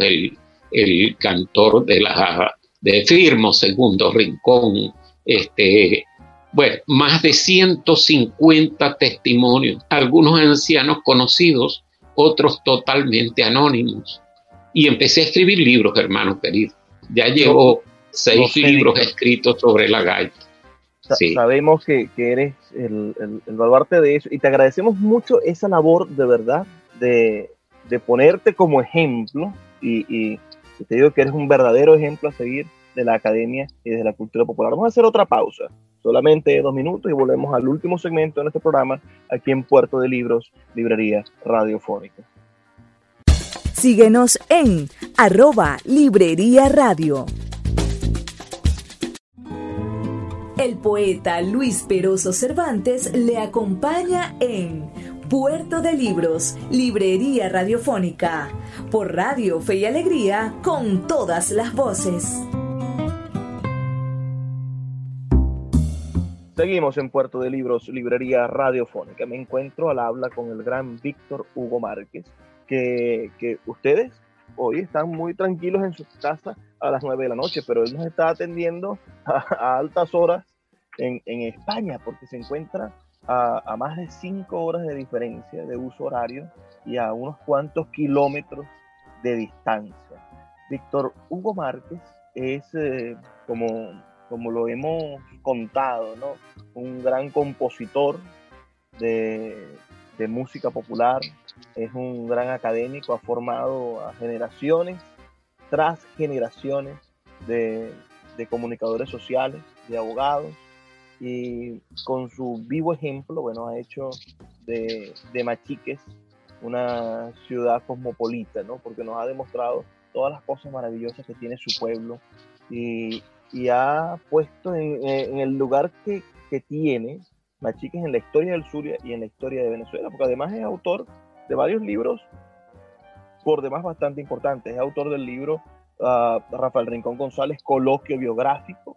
el, el cantor de la de Firmo Segundo Rincón, este, bueno, más de 150 testimonios, algunos ancianos conocidos, otros totalmente anónimos. Y empecé a escribir libros, hermanos queridos. Ya llevo seis libros escritos sobre la gaita. Sabemos que, eres el, el, baluarte de eso y te agradecemos mucho esa labor de verdad de, ponerte como ejemplo y, y, te digo que eres un verdadero ejemplo a seguir de la academia y de la cultura popular. Vamos a hacer otra pausa solamente dos minutos y volvemos al último segmento de nuestro programa aquí en Puerto de Libros, Librería Radiofónica. Síguenos en arroba Librería Radio. El poeta Luis Peroso Cervantes le acompaña en Puerto de Libros, Librería Radiofónica, por Radio Fe y Alegría, con todas las voces. Seguimos en Puerto de Libros, librería radiofónica. Me encuentro al habla con el gran Víctor Hugo Márquez, que, ustedes hoy están muy tranquilos en su casa a las 9 de la noche, pero él nos está atendiendo a, altas horas en, en, España, porque se encuentra a, a, más de 5 horas de diferencia de uso horario y a unos cuantos kilómetros de distancia. Víctor Hugo Márquez es eh, como como lo hemos contado, ¿no? Un gran compositor de, música popular, es un gran académico, ha formado a generaciones tras generaciones de, comunicadores sociales, de abogados, y con su vivo ejemplo, bueno, ha hecho de, de Machiques una ciudad cosmopolita, ¿no? Porque nos ha demostrado todas las cosas maravillosas que tiene su pueblo y, y ha puesto en, el lugar que, tiene Machiques en la historia del Zulia y en la historia de Venezuela, porque además es autor de varios libros, por demás bastante importantes. Es autor del libro uh, Rafael Rincón González, Coloquio Biográfico,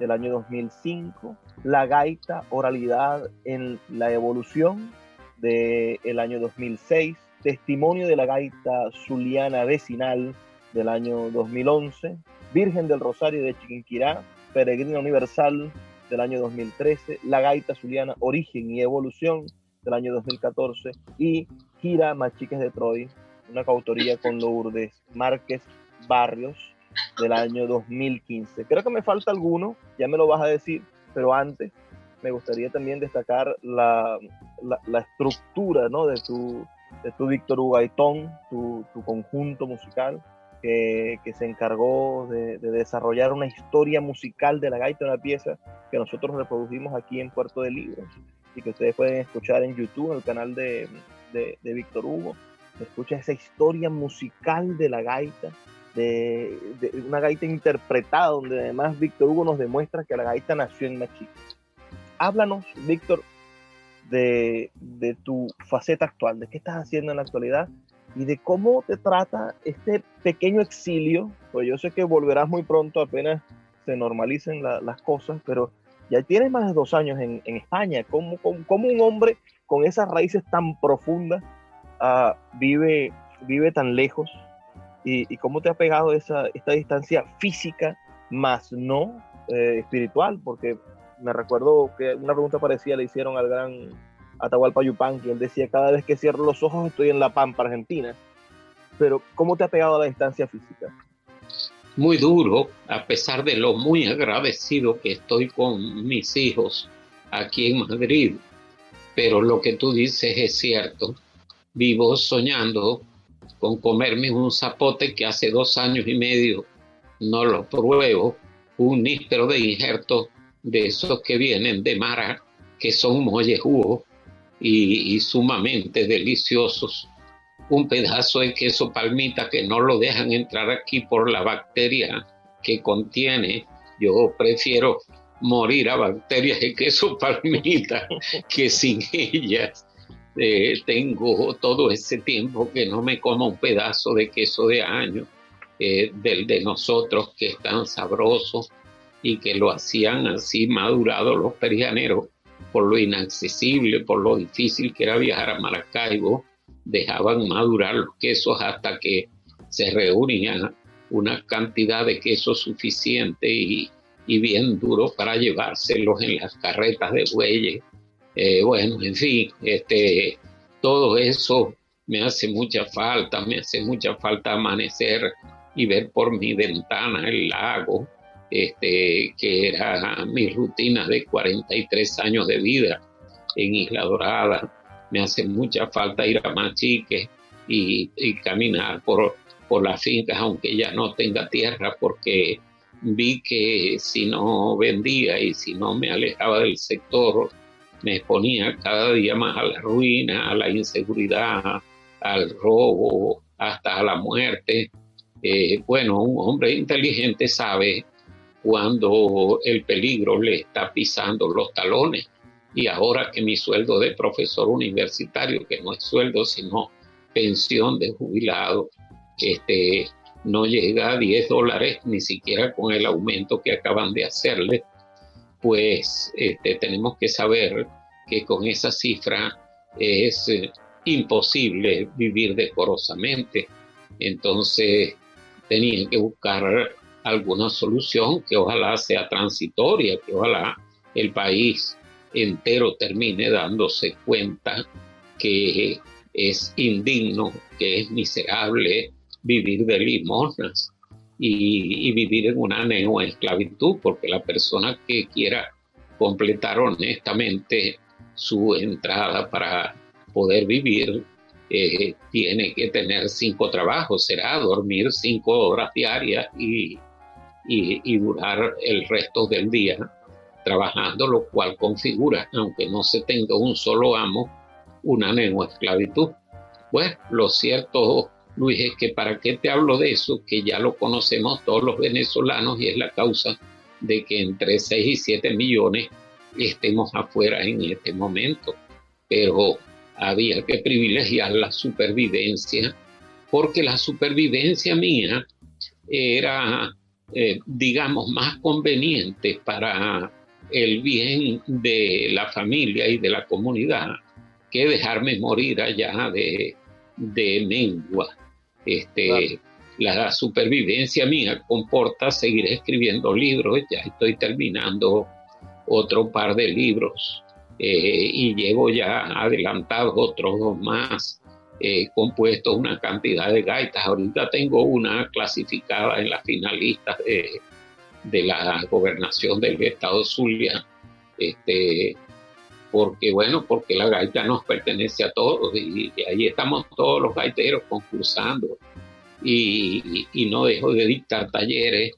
del año 2005, La Gaita, Oralidad en la Evolución, del año 2006, Testimonio de la Gaita Zuliana Vecinal, del año 2011, Virgen del Rosario de Chiquinquirá, Peregrina Universal del año 2013, La Gaita Zuliana, Origen y Evolución del año 2014 y Gira Machiques de Troy, una coautoría con Lourdes Márquez Barrios del año 2015. Creo que me falta alguno, ya me lo vas a decir, pero antes me gustaría también destacar la, la, estructura ¿no? de, tu, de tu Víctor Hugaitón, tu, tu conjunto musical, que, se encargó de, de, desarrollar una historia musical de la gaita, una pieza que nosotros reprodujimos aquí en Puerto de Libros y que ustedes pueden escuchar en YouTube, en el canal de, de, de Víctor Hugo. Escucha esa historia musical de la gaita, de, una gaita interpretada, donde además Víctor Hugo nos demuestra que la gaita nació en México. Háblanos, Víctor, de, de tu faceta actual, de qué estás haciendo en la actualidad y de cómo te trata este pequeño exilio, pues yo sé que volverás muy pronto apenas se normalicen las cosas, pero ya tienes más de dos años en, España. ¿Cómo, ¿Cómo, un hombre con esas raíces tan profundas uh, vive, tan lejos? ¿Y, ¿Y, cómo te ha pegado esa, esta distancia física más no eh, espiritual? Porque me recuerdo que una pregunta parecida le hicieron al gran Atahualpa Yupanqui. Él decía, cada vez que cierro los ojos estoy en La Pampa, Argentina. Pero ¿cómo te ha pegado la distancia física? muy duro, a pesar de lo muy agradecido que estoy con mis hijos aquí en Madrid. Pero lo que tú dices es cierto. Vivo soñando con comerme un zapote que hace dos años y medio no lo pruebo, un níspero de injerto de esos que vienen de Mara, que son mollejudos y, sumamente deliciosos un pedazo de queso palmita que no lo dejan entrar aquí por la bacteria que contiene. Yo prefiero morir a bacterias de queso palmita que sin ellas. Eh, tengo todo ese tiempo que no me como un pedazo de queso de año eh, del de nosotros que es tan sabroso y que lo hacían así madurado los perianeros por lo inaccesible, por lo difícil que era viajar a Maracaibo dejaban madurar los quesos hasta que se reunía una cantidad de queso suficiente y, bien duro para llevárselos en las carretas de bueyes. Eh, bueno, en fin, este, todo eso me hace mucha falta, me hace mucha falta amanecer y ver por mi ventana el lago, este, que era mi rutina de 43 años de vida en Isla Dorada me hace mucha falta ir a Machique y, y caminar por, por las fincas, aunque ya no tenga tierra, porque vi que si no vendía y si no me alejaba del sector, me exponía cada día más a la ruina, a la inseguridad, al robo, hasta a la muerte. Eh, bueno, un hombre inteligente sabe cuando el peligro le está pisando los talones y ahora que mi sueldo de profesor universitario, que no es sueldo sino pensión de jubilado, este, no llega a 10 dólares ni siquiera con el aumento que acaban de hacerle, pues este, tenemos que saber que con esa cifra es eh, imposible vivir decorosamente. Entonces tenía que buscar alguna solución que ojalá sea transitoria, que ojalá el país entero termine dándose cuenta que es indigno, que es miserable vivir de limosnas y, vivir en una neoesclavitud, porque la persona que quiera completar honestamente su entrada para poder vivir eh, tiene que tener cinco trabajos, será dormir cinco horas diarias y, y durar el resto del día trabajando, lo cual configura, aunque no se tenga un solo amo, una neoesclavitud. Pues lo cierto, Luis, es que para qué te hablo de eso, que ya lo conocemos todos los venezolanos y es la causa de que entre 6 y 7 millones estemos afuera en este momento. Pero había que privilegiar la supervivencia, porque la supervivencia mía era, eh, digamos, más conveniente para el bien de la familia y de la comunidad que dejarme morir allá de, de mengua. Este, La supervivencia mía comporta seguir escribiendo libros, ya estoy terminando otro par de libros eh, y llevo ya adelantados otros dos más compuesto una cantidad de gaitas. Ahorita tengo una clasificada en las finalistas de, de la gobernación del estado Zulia, este, porque bueno, porque la gaita nos pertenece a todos y, ahí estamos todos los gaiteros concursando y, y, no dejo de dictar talleres.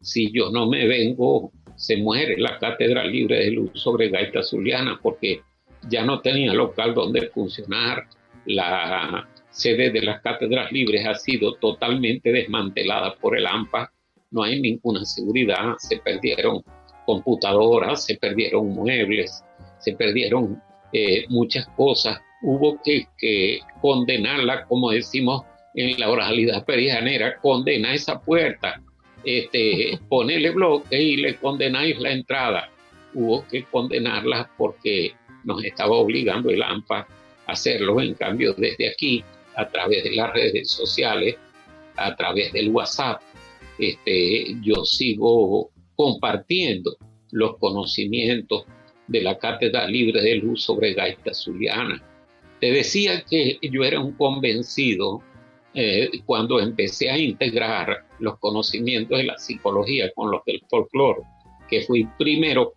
Si yo no me vengo, se muere la Cátedra Libre de Luz sobre gaita zuliana porque ya no tenía local donde funcionar. La sede de las cátedras libres ha sido totalmente desmantelada por el AMPA. No hay ninguna seguridad, se perdieron computadoras, se perdieron muebles, se perdieron eh, muchas cosas. Hubo que, condenarla, como decimos en la oralidad perijanera, condena esa puerta, este, ponerle bloque y le condenáis la entrada. Hubo que condenarla porque nos estaba obligando el AMPA hacerlo. En cambio, desde aquí, a través de las redes sociales, a través del WhatsApp, este, yo sigo compartiendo los conocimientos de la Cátedra Libre de Luz sobre Gaita Zuliana. Te decía que yo era un convencido eh, cuando empecé a integrar los conocimientos de la psicología con los del folclore, que fui primero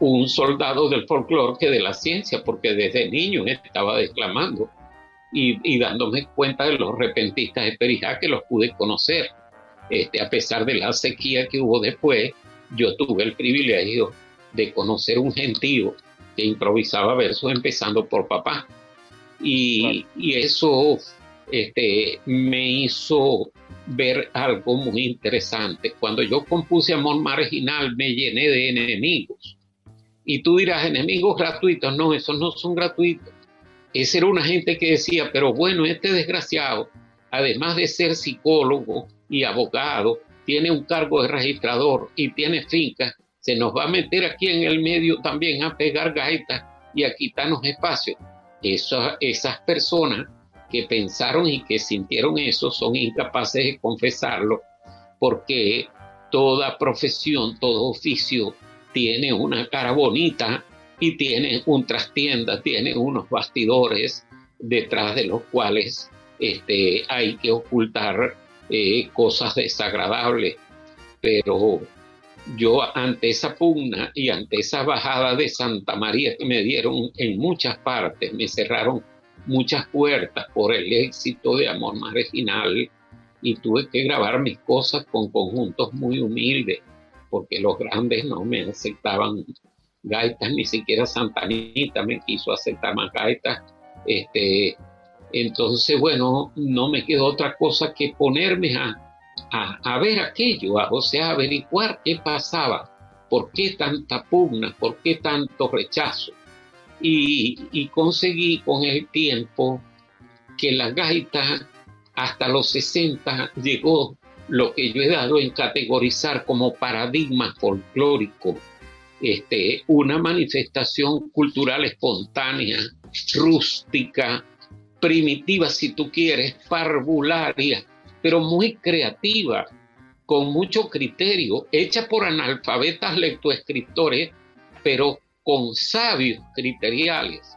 un soldado del folclore que de la ciencia, porque desde niño estaba declamando y, dándome cuenta de los repentistas de Perijá que los pude conocer. Este, a pesar de la sequía que hubo después, yo tuve el privilegio de conocer un gentío que improvisaba versos empezando por papá. Y, y eso este, me hizo ver algo muy interesante. Cuando yo compuse Amor Marginal me llené de enemigos y tú dirás, enemigos gratuitos, no, esos no son gratuitos. Ese era una gente que decía, pero bueno, este desgraciado, además de ser psicólogo y abogado, tiene un cargo de registrador y tiene fincas, se nos va a meter aquí en el medio también a pegar gaitas y a quitarnos espacio. esas personas que pensaron y que sintieron eso son incapaces de confesarlo porque toda profesión, todo oficio tiene una cara bonita y tiene un trastienda, tiene unos bastidores detrás de los cuales este, hay que ocultar eh, cosas desagradables. Pero yo ante esa pugna y ante esa bajada de Santa María que me dieron en muchas partes, me cerraron muchas puertas por el éxito de Amor Marginal y tuve que grabar mis cosas con conjuntos muy humildes porque los grandes no me aceptaban gaitas, ni siquiera Santanita me quiso aceptar más gaitas. Este, entonces, bueno, no me quedó otra cosa que ponerme a, a, ver aquello, o sea, averiguar qué pasaba, por qué tanta pugna, por qué tanto rechazo. Y, y conseguí con el tiempo que la gaita hasta los 60 llegó lo que yo he dado en categorizar como paradigma folclórico, este, una manifestación cultural espontánea, rústica, primitiva si tú quieres, parvularia, pero muy creativa, con mucho criterio, hecha por analfabetas lectoescritores, pero con sabios criteriales,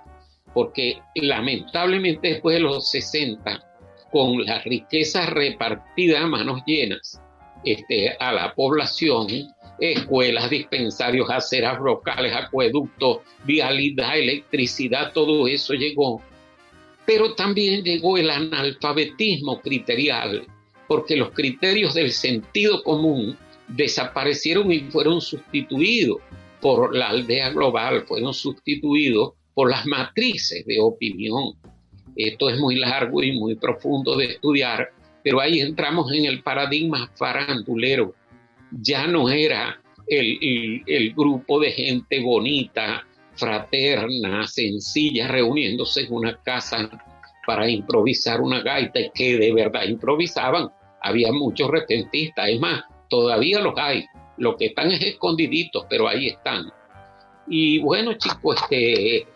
porque lamentablemente después de los 60 con la riqueza repartida a manos llenas este, a la población, escuelas, dispensarios, aceras locales, acueductos, vialidad, electricidad, todo eso llegó. Pero también llegó el analfabetismo criterial, porque los criterios del sentido común desaparecieron y fueron sustituidos por la aldea global, fueron sustituidos por las matrices de opinión esto es muy largo y muy profundo de estudiar, pero ahí entramos en el paradigma farandulero. Ya no era el, grupo de gente bonita, fraterna, sencilla, reuniéndose en una casa para improvisar una gaita y que de verdad improvisaban. Había muchos repentistas, es más, todavía los hay. Lo que están es escondiditos, pero ahí están. Y bueno, chicos, este,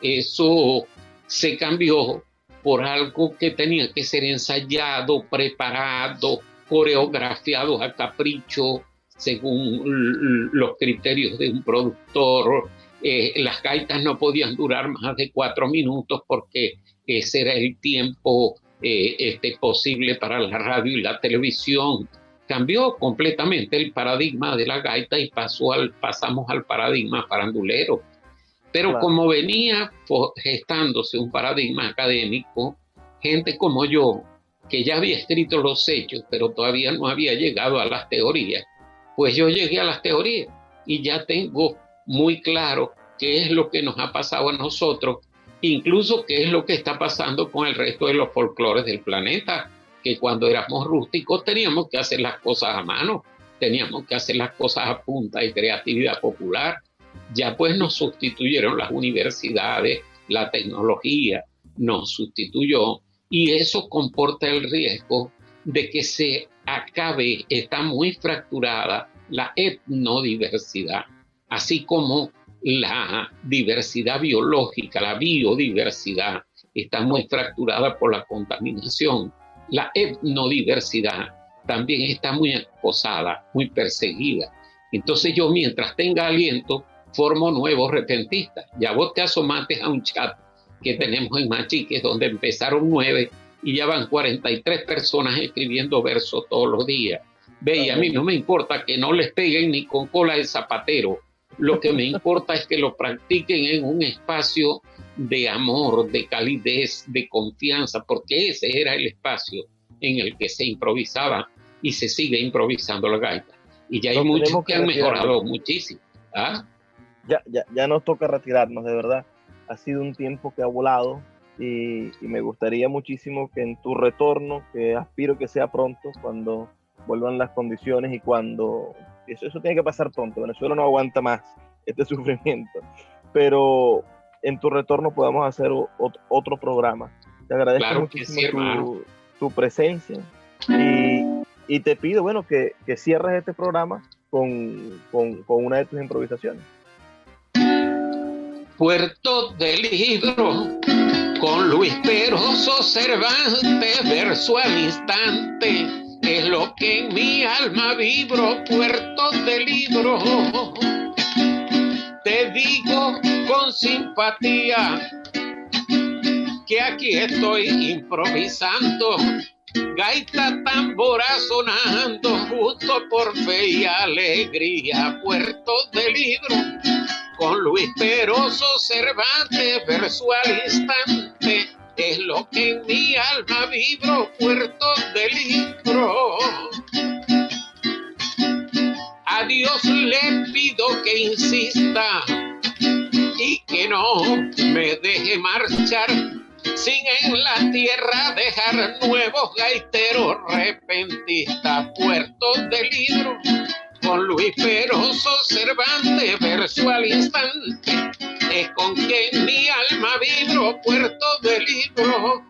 eso se cambió por algo que tenía que ser ensayado, preparado, coreografiado a capricho, según los criterios de un productor. Eh, las gaitas no podían durar más de cuatro minutos porque ese era el tiempo eh, este, posible para la radio y la televisión. Cambió completamente el paradigma de la gaita y pasó al, pasamos al paradigma farandulero. Pero como venía gestándose un paradigma académico, gente como yo, que ya había escrito los hechos, pero todavía no había llegado a las teorías, pues yo llegué a las teorías y ya tengo muy claro qué es lo que nos ha pasado a nosotros, incluso qué es lo que está pasando con el resto de los folclores del planeta, que cuando éramos rústicos teníamos que hacer las cosas a mano, teníamos que hacer las cosas a punta de creatividad popular. Ya pues nos sustituyeron las universidades, la tecnología nos sustituyó y eso comporta el riesgo de que se acabe, está muy fracturada la etnodiversidad, así como la diversidad biológica, la biodiversidad, está muy fracturada por la contaminación. La etnodiversidad también está muy acosada, muy perseguida. Entonces yo mientras tenga aliento, formo nuevos repentistas. Ya vos te asomates a un chat que tenemos en Machiques, donde empezaron nueve y ya van 43 personas escribiendo versos todos los días. Ve, y a mí no me importa que no les peguen ni con cola de zapatero. Lo que me importa es que lo practiquen en un espacio de amor, de calidez, de confianza, porque ese era el espacio en el que se improvisaba y se sigue improvisando la gaita. Y ya hay muchos que, han mejorado muchísimo. ¿ah? Ya, ya, ya nos toca retirarnos, de verdad. Ha sido un tiempo que ha volado y, y me gustaría muchísimo que en tu retorno, que aspiro que sea pronto, cuando vuelvan las condiciones y cuando eso, eso tiene que pasar pronto. Venezuela no aguanta más este sufrimiento. Pero en tu retorno podamos hacer otro, programa. Te agradezco muchísimo tu, presencia y, y, te pido, bueno, que, que cierres este programa con, con, con, una de tus improvisaciones. Puerto del Libro con Luis Peroso Cervantes, verso al instante es lo que en mi alma vibro, puerto de libro. Te digo con simpatía que aquí estoy improvisando, gaita tambora sonando, justo por fe y alegría, puerto de libro. Con Luis Peroso Cervantes, verso al instante, es lo que en mi alma vibro, puerto de libro. A Dios le pido que insista y que no me deje marchar sin en la tierra dejar nuevos gaiteros repentistas, puertos de libro con Luis Peroso Cervantes, verso al instante, es con quien mi alma vibro, puerto de libro.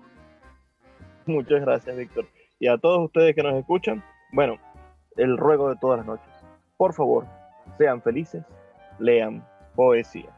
Muchas gracias, Víctor. Y a todos ustedes que nos escuchan, bueno, el ruego de todas las noches, por favor, sean felices, lean poesía.